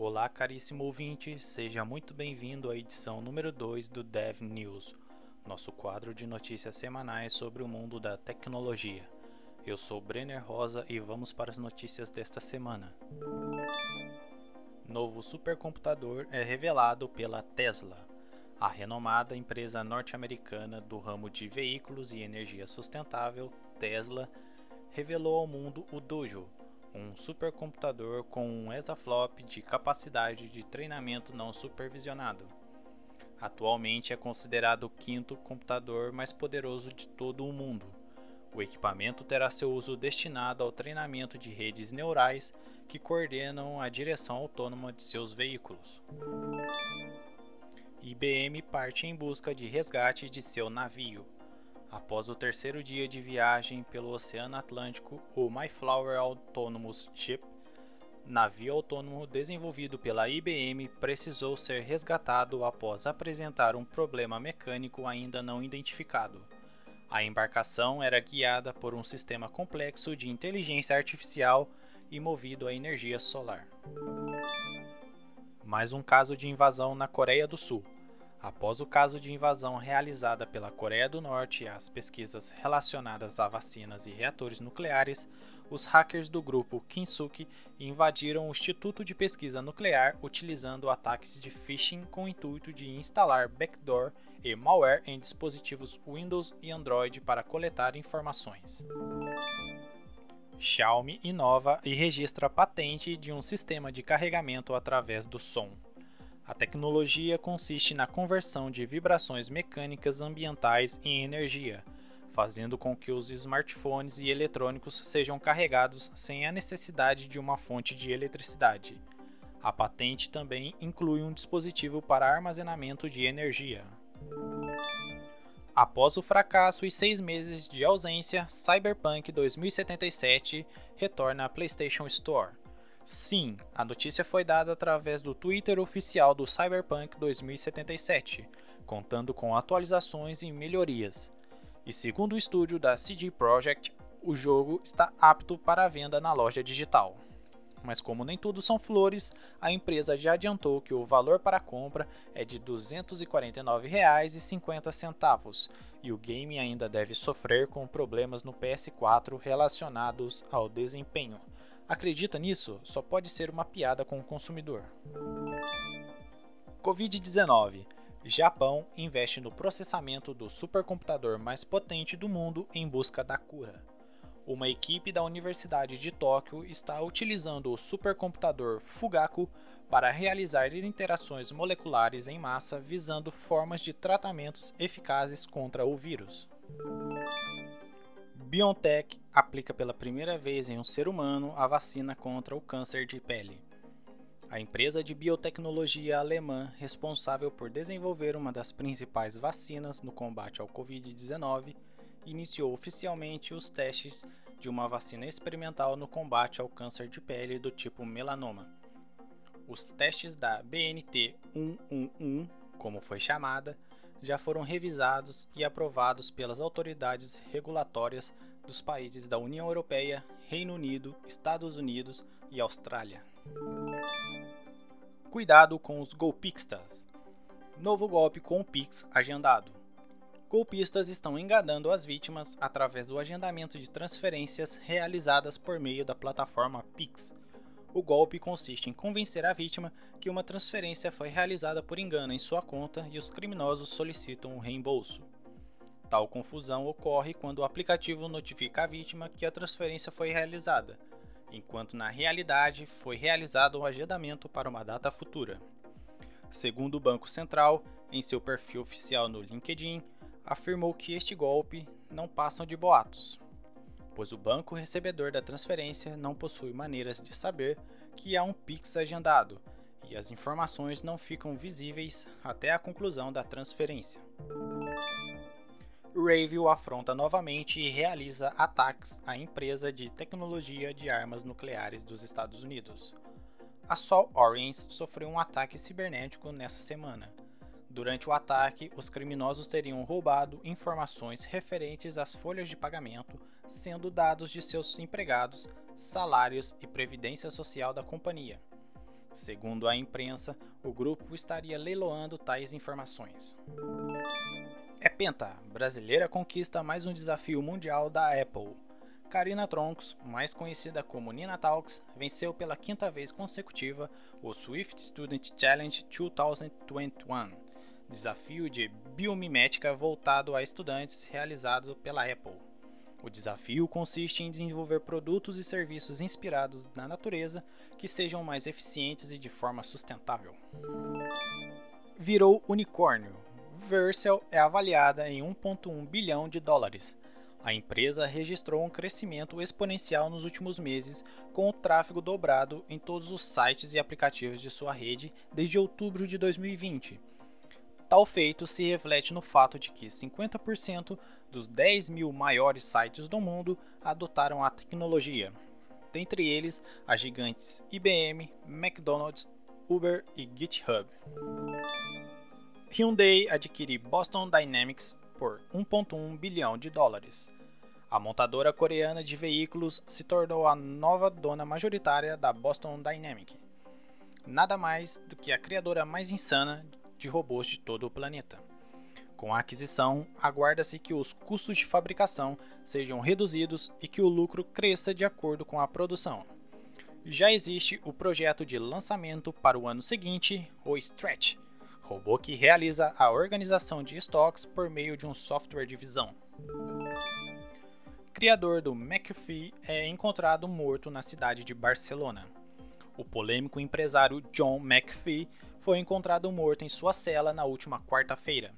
Olá, caríssimo ouvinte, seja muito bem-vindo à edição número 2 do Dev News, nosso quadro de notícias semanais sobre o mundo da tecnologia. Eu sou Brenner Rosa e vamos para as notícias desta semana. Novo supercomputador é revelado pela Tesla. A renomada empresa norte-americana do ramo de veículos e energia sustentável, Tesla, revelou ao mundo o Dojo, um supercomputador com um exaflop de capacidade de treinamento não supervisionado. Atualmente é considerado o quinto computador mais poderoso de todo o mundo. O equipamento terá seu uso destinado ao treinamento de redes neurais que coordenam a direção autônoma de seus veículos. IBM parte em busca de resgate de seu navio. Após o terceiro dia de viagem pelo Oceano Atlântico, o Mayflower Autonomous Ship, navio autônomo desenvolvido pela IBM, precisou ser resgatado após apresentar um problema mecânico ainda não identificado. A embarcação era guiada por um sistema complexo de inteligência artificial e movido a energia solar. Mais um caso de invasão na Coreia do Sul. Após o caso de invasão realizada pela Coreia do Norte às pesquisas relacionadas a vacinas e reatores nucleares, os hackers do grupo Kinsuki invadiram o Instituto de Pesquisa Nuclear utilizando ataques de phishing com o intuito de instalar backdoor e malware em dispositivos Windows e Android para coletar informações. Xiaomi inova e registra patente de um sistema de carregamento através do som. A tecnologia consiste na conversão de vibrações mecânicas ambientais em energia, fazendo com que os smartphones e eletrônicos sejam carregados sem a necessidade de uma fonte de eletricidade. A patente também inclui um dispositivo para armazenamento de energia. Após o fracasso e seis meses de ausência, Cyberpunk 2077 retorna à PlayStation Store. Sim, a notícia foi dada através do Twitter oficial do Cyberpunk 2077, contando com atualizações e melhorias. E segundo o estúdio da CD Projekt, o jogo está apto para venda na loja digital. Mas como nem tudo são flores, a empresa já adiantou que o valor para a compra é de R$ 249,50 e o game ainda deve sofrer com problemas no PS4 relacionados ao desempenho acredita nisso só pode ser uma piada com o consumidor. Covid-19 Japão investe no processamento do supercomputador mais potente do mundo em busca da cura. Uma equipe da Universidade de Tóquio está utilizando o supercomputador Fugaku para realizar interações moleculares em massa visando formas de tratamentos eficazes contra o vírus. BioNTech aplica pela primeira vez em um ser humano a vacina contra o câncer de pele. A empresa de biotecnologia alemã responsável por desenvolver uma das principais vacinas no combate ao Covid-19 iniciou oficialmente os testes de uma vacina experimental no combate ao câncer de pele do tipo melanoma. Os testes da BNT 111, como foi chamada, já foram revisados e aprovados pelas autoridades regulatórias dos países da União Europeia, Reino Unido, Estados Unidos e Austrália. Cuidado com os golpistas. Novo golpe com o Pix agendado. Golpistas estão enganando as vítimas através do agendamento de transferências realizadas por meio da plataforma Pix o golpe consiste em convencer a vítima que uma transferência foi realizada por engano em sua conta e os criminosos solicitam um reembolso. Tal confusão ocorre quando o aplicativo notifica a vítima que a transferência foi realizada, enquanto na realidade foi realizado um agendamento para uma data futura. Segundo o Banco Central, em seu perfil oficial no LinkedIn, afirmou que este golpe não passam de boatos, pois o banco recebedor da transferência não possui maneiras de saber que há um Pix agendado e as informações não ficam visíveis até a conclusão da transferência. Rayville afronta novamente e realiza ataques à empresa de tecnologia de armas nucleares dos Estados Unidos. A Sol Oriens sofreu um ataque cibernético nessa semana. Durante o ataque, os criminosos teriam roubado informações referentes às folhas de pagamento sendo dados de seus empregados, salários e previdência social da companhia. Segundo a imprensa, o grupo estaria leiloando tais informações. É Penta, brasileira conquista mais um desafio mundial da Apple. Karina Troncos, mais conhecida como Nina Talks, venceu pela quinta vez consecutiva o Swift Student Challenge 2021, desafio de biomimética voltado a estudantes realizado pela Apple. O desafio consiste em desenvolver produtos e serviços inspirados na natureza que sejam mais eficientes e de forma sustentável. Virou unicórnio. Vercel é avaliada em 1,1 bilhão de dólares. A empresa registrou um crescimento exponencial nos últimos meses, com o tráfego dobrado em todos os sites e aplicativos de sua rede desde outubro de 2020 Tal feito se reflete no fato de que 50% dos 10 mil maiores sites do mundo adotaram a tecnologia, dentre eles as gigantes IBM, McDonald's, Uber e GitHub. Hyundai adquire Boston Dynamics por 1,1 bilhão de dólares. A montadora coreana de veículos se tornou a nova dona majoritária da Boston Dynamics, nada mais do que a criadora mais insana de robôs de todo o planeta. Com a aquisição, aguarda-se que os custos de fabricação sejam reduzidos e que o lucro cresça de acordo com a produção. Já existe o projeto de lançamento para o ano seguinte, o Stretch, robô que realiza a organização de estoques por meio de um software de visão. Criador do McAfee é encontrado morto na cidade de Barcelona. O polêmico empresário John McAfee foi encontrado morto em sua cela na última quarta-feira,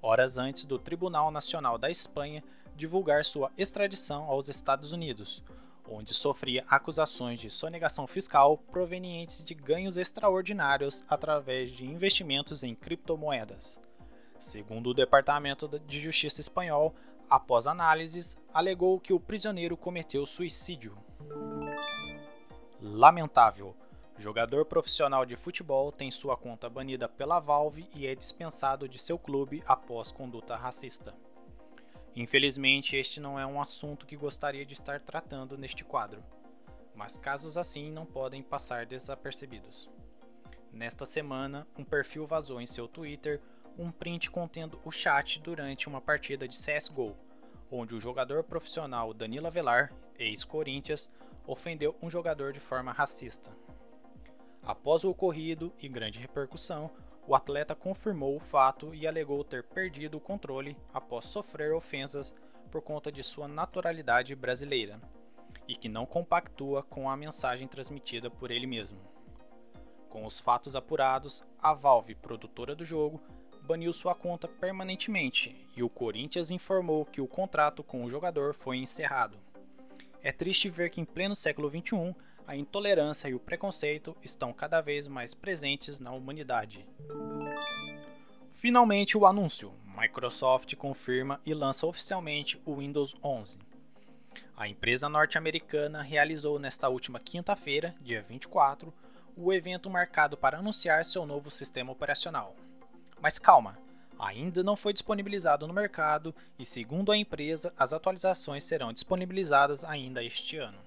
horas antes do Tribunal Nacional da Espanha divulgar sua extradição aos Estados Unidos, onde sofria acusações de sonegação fiscal provenientes de ganhos extraordinários através de investimentos em criptomoedas. Segundo o Departamento de Justiça espanhol, após análises, alegou que o prisioneiro cometeu suicídio. Lamentável. Jogador profissional de futebol tem sua conta banida pela Valve e é dispensado de seu clube após conduta racista. Infelizmente, este não é um assunto que gostaria de estar tratando neste quadro, mas casos assim não podem passar desapercebidos. Nesta semana, um perfil vazou em seu Twitter um print contendo o chat durante uma partida de CSGO, onde o jogador profissional Danilo Avelar, ex-Corinthians, ofendeu um jogador de forma racista. Após o ocorrido e grande repercussão, o atleta confirmou o fato e alegou ter perdido o controle após sofrer ofensas por conta de sua naturalidade brasileira e que não compactua com a mensagem transmitida por ele mesmo. Com os fatos apurados, a Valve, produtora do jogo, baniu sua conta permanentemente e o Corinthians informou que o contrato com o jogador foi encerrado. É triste ver que em pleno século XXI a intolerância e o preconceito estão cada vez mais presentes na humanidade. Finalmente, o anúncio: Microsoft confirma e lança oficialmente o Windows 11. A empresa norte-americana realizou nesta última quinta-feira, dia 24, o evento marcado para anunciar seu novo sistema operacional. Mas calma, ainda não foi disponibilizado no mercado e, segundo a empresa, as atualizações serão disponibilizadas ainda este ano.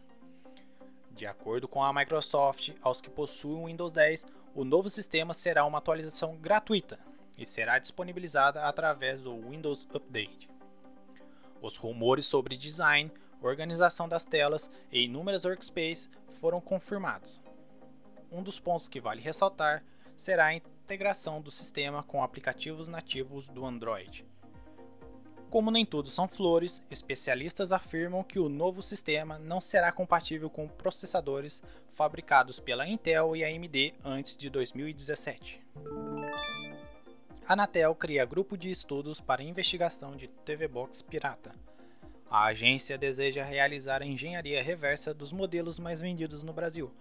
De acordo com a Microsoft, aos que possuem Windows 10, o novo sistema será uma atualização gratuita e será disponibilizada através do Windows Update. Os rumores sobre design, organização das telas e inúmeras workspaces foram confirmados. Um dos pontos que vale ressaltar será integração do sistema com aplicativos nativos do Android. Como nem tudo são flores, especialistas afirmam que o novo sistema não será compatível com processadores fabricados pela Intel e AMD antes de 2017. A Anatel cria grupo de estudos para investigação de TV Box pirata. A agência deseja realizar a engenharia reversa dos modelos mais vendidos no Brasil,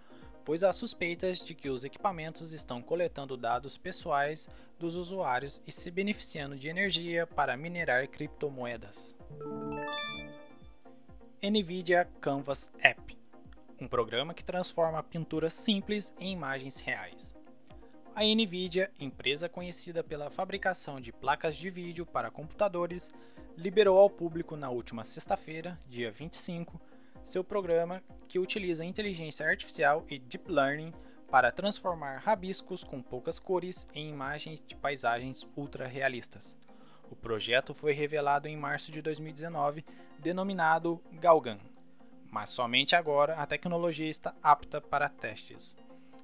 pois há suspeitas de que os equipamentos estão coletando dados pessoais dos usuários e se beneficiando de energia para minerar criptomoedas. NVIDIA Canvas App um programa que transforma pinturas simples em imagens reais. A NVIDIA, empresa conhecida pela fabricação de placas de vídeo para computadores, liberou ao público na última sexta-feira, dia 25, seu programa que utiliza inteligência artificial e deep learning para transformar rabiscos com poucas cores em imagens de paisagens ultra realistas. O projeto foi revelado em março de 2019, denominado Galgan, mas somente agora a tecnologia está apta para testes.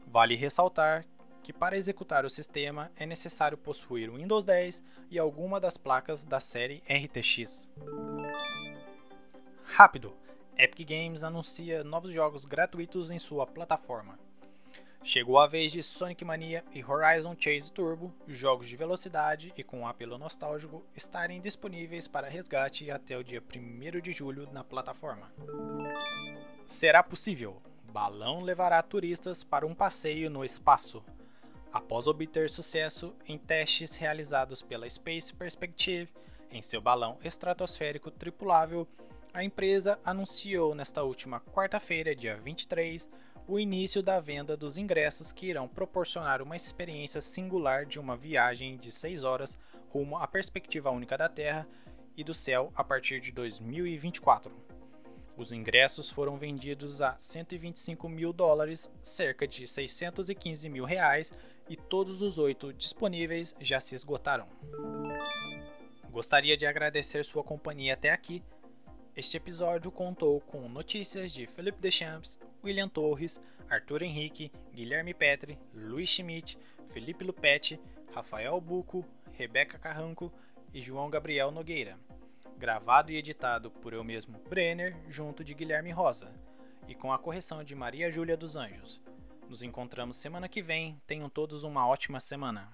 Vale ressaltar que para executar o sistema é necessário possuir o Windows 10 e alguma das placas da série RTX. Rápido! Epic Games anuncia novos jogos gratuitos em sua plataforma. Chegou a vez de Sonic Mania e Horizon Chase Turbo, jogos de velocidade e com apelo nostálgico, estarem disponíveis para resgate até o dia 1 de julho na plataforma. Será possível! Balão levará turistas para um passeio no espaço. Após obter sucesso em testes realizados pela Space Perspective em seu balão estratosférico tripulável, a empresa anunciou nesta última quarta-feira, dia 23, o início da venda dos ingressos que irão proporcionar uma experiência singular de uma viagem de 6 horas rumo à perspectiva única da Terra e do céu a partir de 2024. Os ingressos foram vendidos a 125 mil dólares, cerca de 615 mil reais, e todos os oito disponíveis já se esgotaram. Gostaria de agradecer sua companhia até aqui. Este episódio contou com notícias de Felipe Deschamps, William Torres, Arthur Henrique, Guilherme Petri, Luiz Schmidt, Felipe Lupetti, Rafael Buco, Rebeca Carranco e João Gabriel Nogueira. Gravado e editado por eu mesmo, Brenner, junto de Guilherme Rosa, e com a correção de Maria Júlia dos Anjos. Nos encontramos semana que vem. Tenham todos uma ótima semana.